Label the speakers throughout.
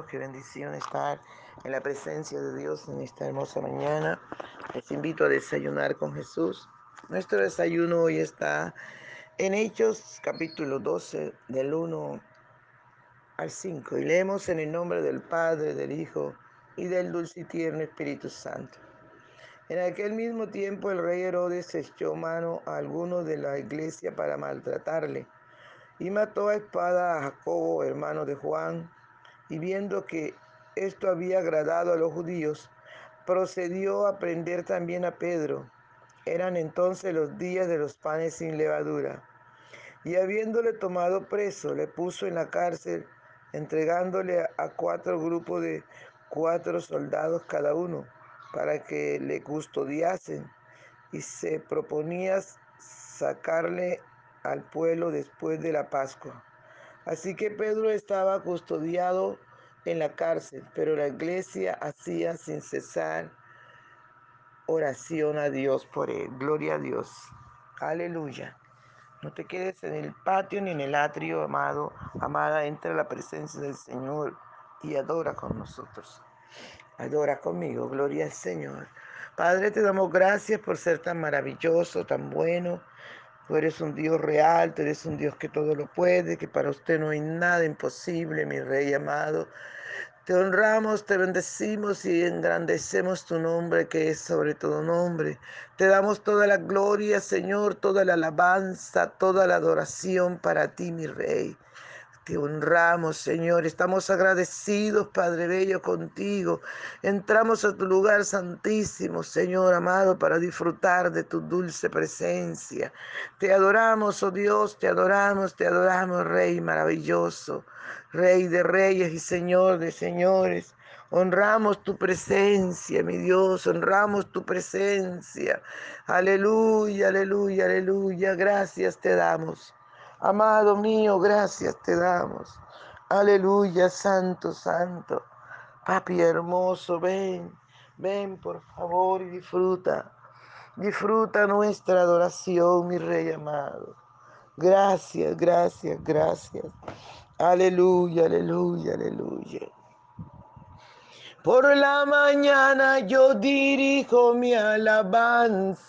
Speaker 1: amados. Qué bendición estar en la presencia de Dios en esta hermosa mañana. Les invito a desayunar con Jesús. Nuestro desayuno hoy está en Hechos capítulo 12 del 1 al 5 y leemos en el nombre del Padre, del Hijo y del dulce y tierno Espíritu Santo. En aquel mismo tiempo el rey Herodes echó mano a algunos de la iglesia para maltratarle y mató a espada a Jacobo, hermano de Juan, y viendo que esto había agradado a los judíos, procedió a prender también a Pedro. Eran entonces los días de los panes sin levadura. Y habiéndole tomado preso, le puso en la cárcel, entregándole a cuatro grupos de cuatro soldados cada uno, para que le custodiasen, y se proponía sacarle al pueblo después de la Pascua. Así que Pedro estaba custodiado en la cárcel, pero la iglesia hacía sin cesar oración a Dios por él. Gloria a Dios. Aleluya. No te quedes en el patio ni en el atrio, amado, amada, entra a la presencia del Señor y adora con nosotros. Adora conmigo, gloria al Señor. Padre, te damos gracias por ser tan maravilloso, tan bueno, Tú eres un Dios real, tú eres un Dios que todo lo puede, que para usted no hay nada imposible, mi Rey amado. Te honramos, te bendecimos y engrandecemos tu nombre que es sobre todo nombre. Te damos toda la gloria, Señor, toda la alabanza, toda la adoración para ti, mi Rey. Te honramos, Señor. Estamos agradecidos, Padre Bello, contigo. Entramos a tu lugar santísimo, Señor amado, para disfrutar de tu dulce presencia. Te adoramos, oh Dios, te adoramos, te adoramos, Rey maravilloso, Rey de reyes y Señor de señores. Honramos tu presencia, mi Dios, honramos tu presencia. Aleluya, aleluya, aleluya. Gracias te damos. Amado mío, gracias te damos. Aleluya, santo, santo. Papi hermoso, ven, ven por favor y disfruta. Disfruta nuestra adoración, mi rey amado. Gracias, gracias, gracias. Aleluya, aleluya, aleluya. Por la mañana yo dirijo mi alabanza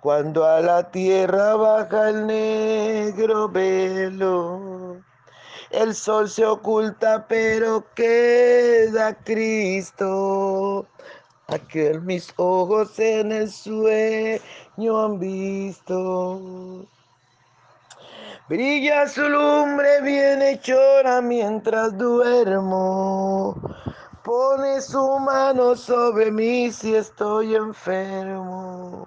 Speaker 1: cuando a la tierra baja el negro velo. El sol se oculta, pero queda Cristo. Aquel mis ojos en el sueño han visto. Brilla su lumbre bien hechora mientras duermo. Pone su mano sobre mí si estoy enfermo.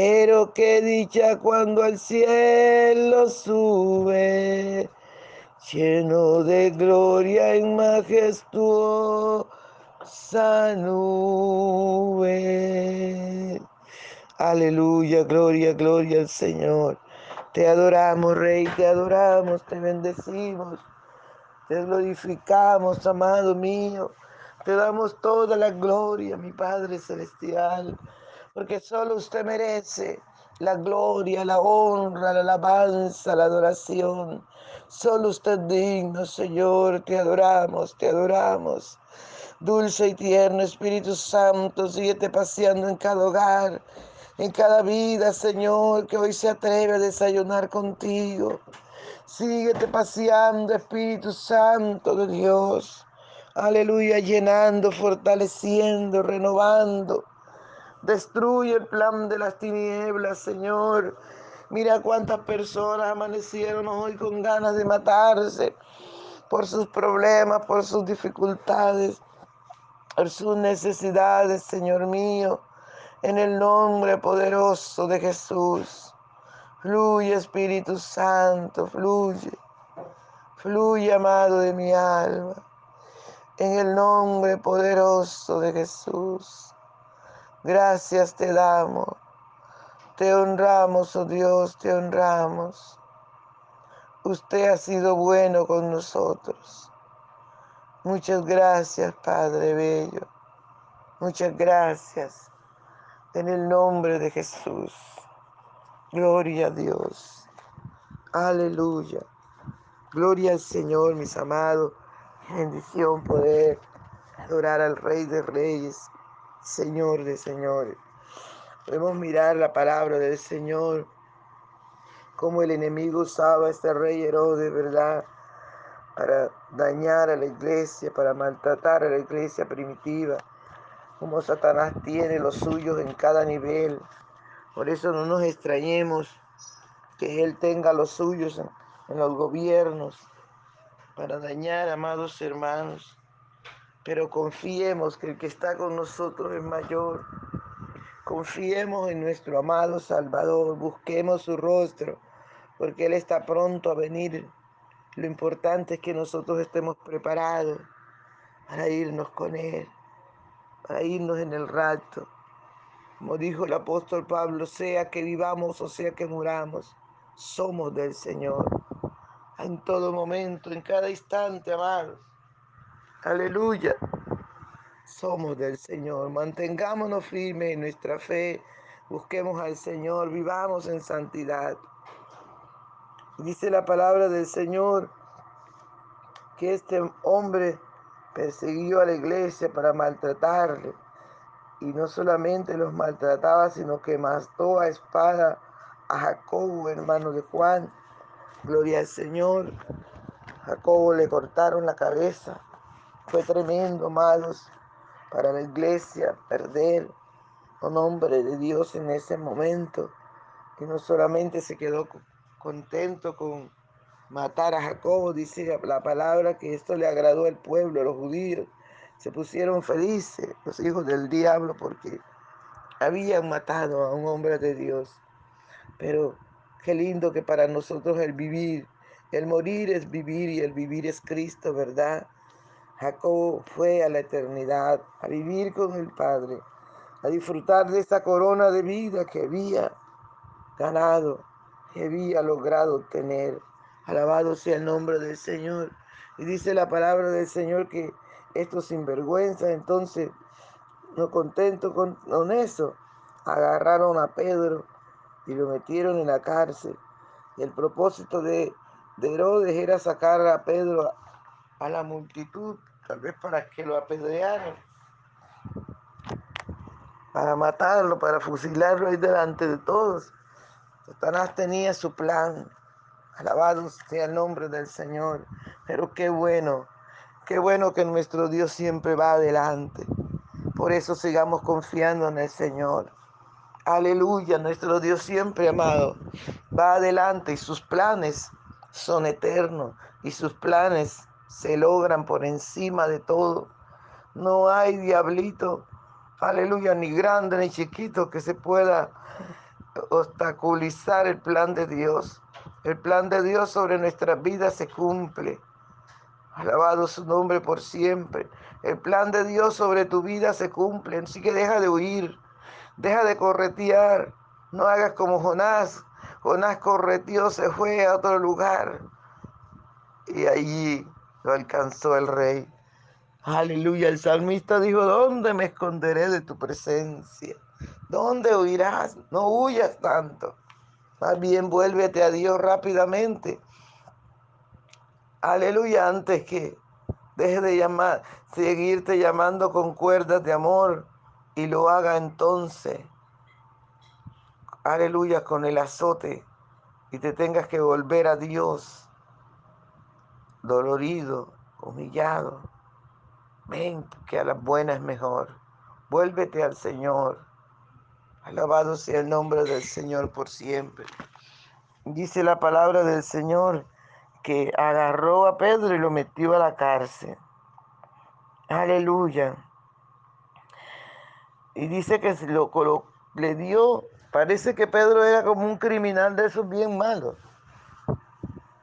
Speaker 1: Pero qué dicha cuando al cielo sube, lleno de gloria en majestuosa nube. Aleluya, gloria, gloria al Señor. Te adoramos, Rey, te adoramos, te bendecimos, te glorificamos, amado mío. Te damos toda la gloria, mi Padre Celestial, porque solo usted merece la gloria, la honra, la alabanza, la adoración. Solo usted digno, Señor, te adoramos, te adoramos. Dulce y tierno Espíritu Santo, síguete paseando en cada hogar, en cada vida, Señor, que hoy se atreve a desayunar contigo. Síguete paseando, Espíritu Santo de Dios. Aleluya, llenando, fortaleciendo, renovando. Destruye el plan de las tinieblas, Señor. Mira cuántas personas amanecieron hoy con ganas de matarse por sus problemas, por sus dificultades, por sus necesidades, Señor mío en el nombre poderoso de Jesús. Fluye Espíritu Santo, fluye. Fluye, amado de mi alma. En el nombre poderoso de Jesús. Gracias te damos. Te honramos, oh Dios, te honramos. Usted ha sido bueno con nosotros. Muchas gracias, Padre Bello. Muchas gracias en el nombre de Jesús. Gloria a Dios. Aleluya. Gloria al Señor, mis amados. Bendición poder adorar al Rey de Reyes, Señor de Señores. Podemos mirar la palabra del Señor, como el enemigo usaba a este rey Herodes, ¿verdad? Para dañar a la iglesia, para maltratar a la iglesia primitiva como Satanás tiene los suyos en cada nivel. Por eso no nos extrañemos que Él tenga los suyos en, los gobiernos para dañar, amados hermanos. Pero confiemos que el que está con nosotros es mayor. Confiemos en nuestro amado Salvador, busquemos su rostro, porque Él está pronto a venir. Lo importante es que nosotros estemos preparados para irnos con Él para irnos en el rato. Como dijo el apóstol Pablo, sea que vivamos o sea que muramos, somos del Señor. En todo momento, en cada instante, amados. Aleluya. Somos del Señor. Mantengámonos firmes en nuestra fe. Busquemos al Señor. Vivamos en santidad. Dice la palabra del Señor que este hombre persiguió a la iglesia para maltratarle. Y no solamente los maltrataba, sino que mató a espada a Jacobo, hermano de Juan. Gloria al Señor. Jacobo le cortaron la cabeza. Fue tremendo, malos, para la iglesia perder un hombre de Dios en ese momento. Que no solamente se quedó contento con matar a Jacobo, dice la palabra que esto le agradó al pueblo, a los judíos. Se pusieron felices los hijos del diablo porque habían matado a un hombre de Dios. Pero qué lindo que para nosotros el vivir, el morir es vivir y el vivir es Cristo, ¿verdad? Jacobo fue a la eternidad, a vivir con el Padre, a disfrutar de esta corona de vida que había ganado, que había logrado tener. Alabado sea el nombre del Señor. Y dice la palabra del Señor que estos sinvergüenza, entonces, no contento con, eso, agarraron a Pedro y lo metieron en la cárcel. Y el propósito de de Herodes era sacar a Pedro a la multitud, tal vez para que lo apedrearan, para matarlo, para fusilarlo ahí delante de todos. Satanás tenía su plan. Alabado sea el nombre del Señor. Pero qué bueno, qué bueno que nuestro Dios siempre va adelante. Por eso sigamos confiando en el Señor. Aleluya, nuestro Dios siempre amado va adelante y sus planes son eternos y sus planes se logran por encima de todo. No hay diablito, aleluya, ni grande ni chiquito que se pueda obstaculizar el plan de Dios. El plan de Dios sobre nuestras vidas se cumple. Alabado su nombre por siempre. El plan de Dios sobre tu vida se cumple. Así que deja de huir, deja de corretear. No hagas como Jonás. Jonás correteó, se fue a otro lugar. Y allí lo alcanzó el rey. Aleluya. El salmista dijo, ¿dónde me esconderé de tu presencia? ¿Dónde huirás? No huyas tanto. Más bien vuélvete a Dios rápidamente. Aleluya, antes que deje de llamar, seguirte llamando con cuerdas de amor y lo haga entonces. Aleluya, con el azote y te tengas que volver a Dios dolorido, humillado. Ven, que a las buenas es mejor. Vuélvete al Señor. Alabado sea el nombre del Señor por siempre. Dice la palabra del Señor que agarró a Pedro y lo metió a la cárcel. Aleluya. Y dice que lo, lo, le dio, parece que Pedro era como un criminal de esos bien malos.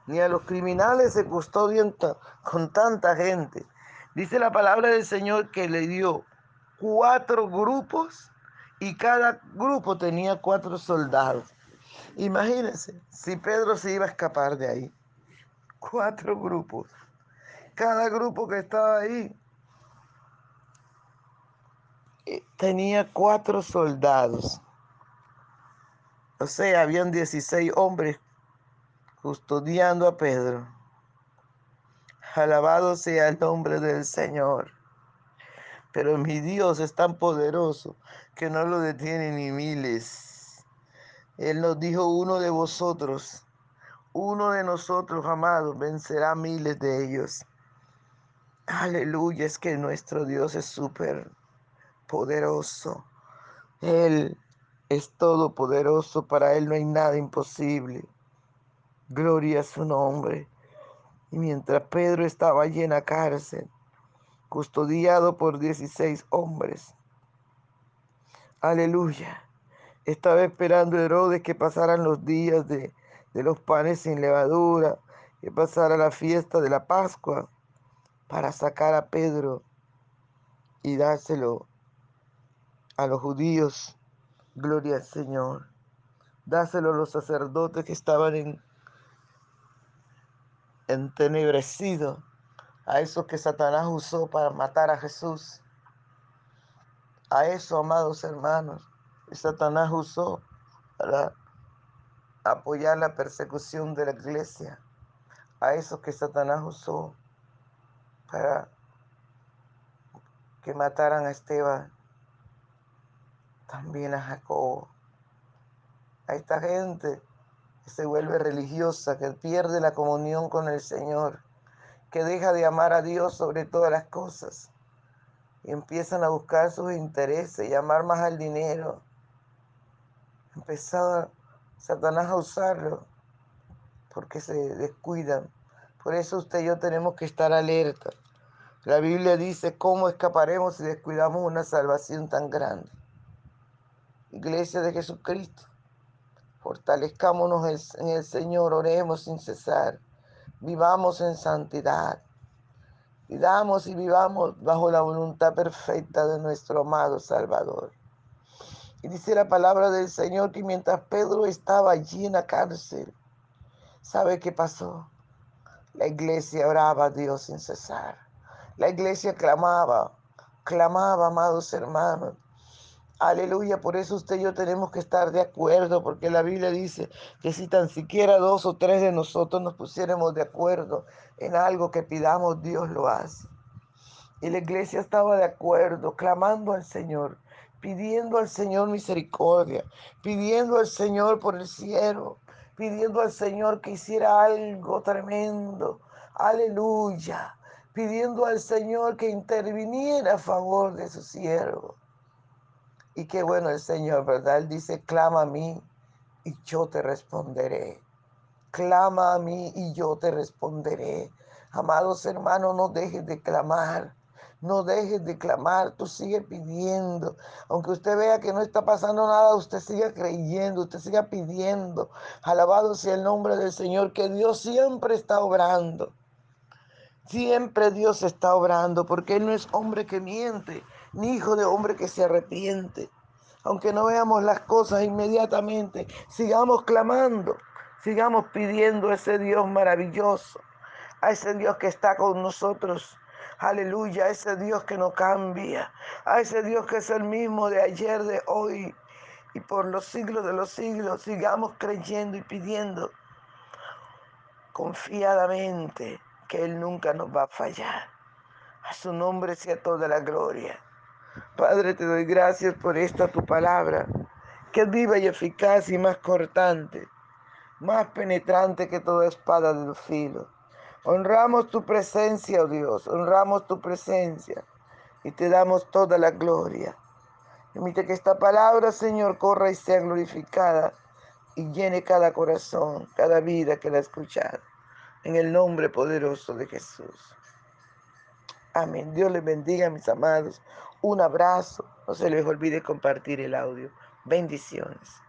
Speaker 1: Ni a los criminales se custodian con tanta gente. Dice la palabra del Señor que le dio cuatro grupos y cada grupo tenía cuatro soldados. Imagínense si Pedro se iba a escapar de ahí. Cuatro grupos. Cada grupo que estaba ahí eh, tenía cuatro soldados. O sea, habían 16 hombres custodiando a Pedro. Alabado sea el nombre del Señor. Pero mi Dios es tan poderoso que no lo detiene ni miles. Él nos dijo, uno de vosotros, uno de nosotros, amados, vencerá miles de ellos. Aleluya, es que nuestro Dios es súper poderoso. Él es todopoderoso, para Él no hay nada imposible. Gloria a su nombre. Y mientras Pedro estaba allí en la cárcel, custodiado por 16 hombres. Aleluya. Estaba esperando Herodes que pasaran los días de, de los panes sin levadura, que pasara la fiesta de la Pascua para sacar a Pedro y dárselo a los judíos. Gloria al Señor. Dáselo a los sacerdotes que estaban en, entenebrecidos a eso que Satanás usó para matar a Jesús. A eso, amados hermanos, Satanás usó para apoyar la persecución de la iglesia. A eso que Satanás usó para que mataran a Esteban, también a Jacobo. A esta gente que se vuelve religiosa, que pierde la comunión con el Señor que deja de amar a Dios sobre todas las cosas y empiezan a buscar sus intereses y amar más al dinero. Empezado Satanás a usarlo porque se descuidan. Por eso usted y yo tenemos que estar alerta. La Biblia dice cómo escaparemos si descuidamos una salvación tan grande. Iglesia de Jesucristo, fortalezcámonos en el Señor, oremos sin cesar vivamos en santidad. Vivamos y vivamos bajo la voluntad perfecta de nuestro amado Salvador. Y dice la palabra del Señor que mientras Pedro estaba allí en la cárcel, ¿sabe qué pasó? La iglesia oraba a Dios sin cesar. La iglesia clamaba, clamaba, amados hermanos. Aleluya, por eso usted y yo tenemos que estar de acuerdo, porque la Biblia dice que si tan siquiera dos o tres de nosotros nos pusiéramos de acuerdo en algo que pidamos, Dios lo hace. Y la iglesia estaba de acuerdo, clamando al Señor, pidiendo al Señor misericordia, pidiendo al Señor por el cielo, pidiendo al Señor que hiciera algo tremendo. Aleluya. Pidiendo al Señor que interviniera a favor de su siervo. Y qué bueno el Señor, ¿verdad? Él dice, clama a mí y yo te responderé. Clama a mí y yo te responderé. Amados hermanos, no dejes de clamar. No dejes de clamar, tú sigue pidiendo. Aunque usted vea que no está pasando nada, usted siga creyendo, usted siga pidiendo. Alabado sea el nombre del Señor, que Dios siempre está obrando. Siempre Dios está obrando, porque Él no es hombre que miente, ni hijo de hombre que se arrepiente. Aunque no veamos las cosas inmediatamente, sigamos clamando, sigamos pidiendo a ese Dios maravilloso, a ese Dios que está con nosotros. Aleluya, a ese Dios que no cambia, a ese Dios que es el mismo de ayer, de hoy y por los siglos de los siglos. Sigamos creyendo y pidiendo confiadamente que Él nunca nos va a fallar. A su nombre sea toda la gloria. Padre, te doy gracias por esta tu palabra, que es viva y eficaz y más cortante, más penetrante que toda espada del filo. Honramos tu presencia, oh Dios, honramos tu presencia y te damos toda la gloria. Permite que esta palabra, Señor, corra y sea glorificada y llene cada corazón, cada vida que la ha escuchado en el nombre poderoso de Jesús. Amén. Dios les bendiga, mis amados. Un abrazo. No se les olvide compartir el audio. Bendiciones.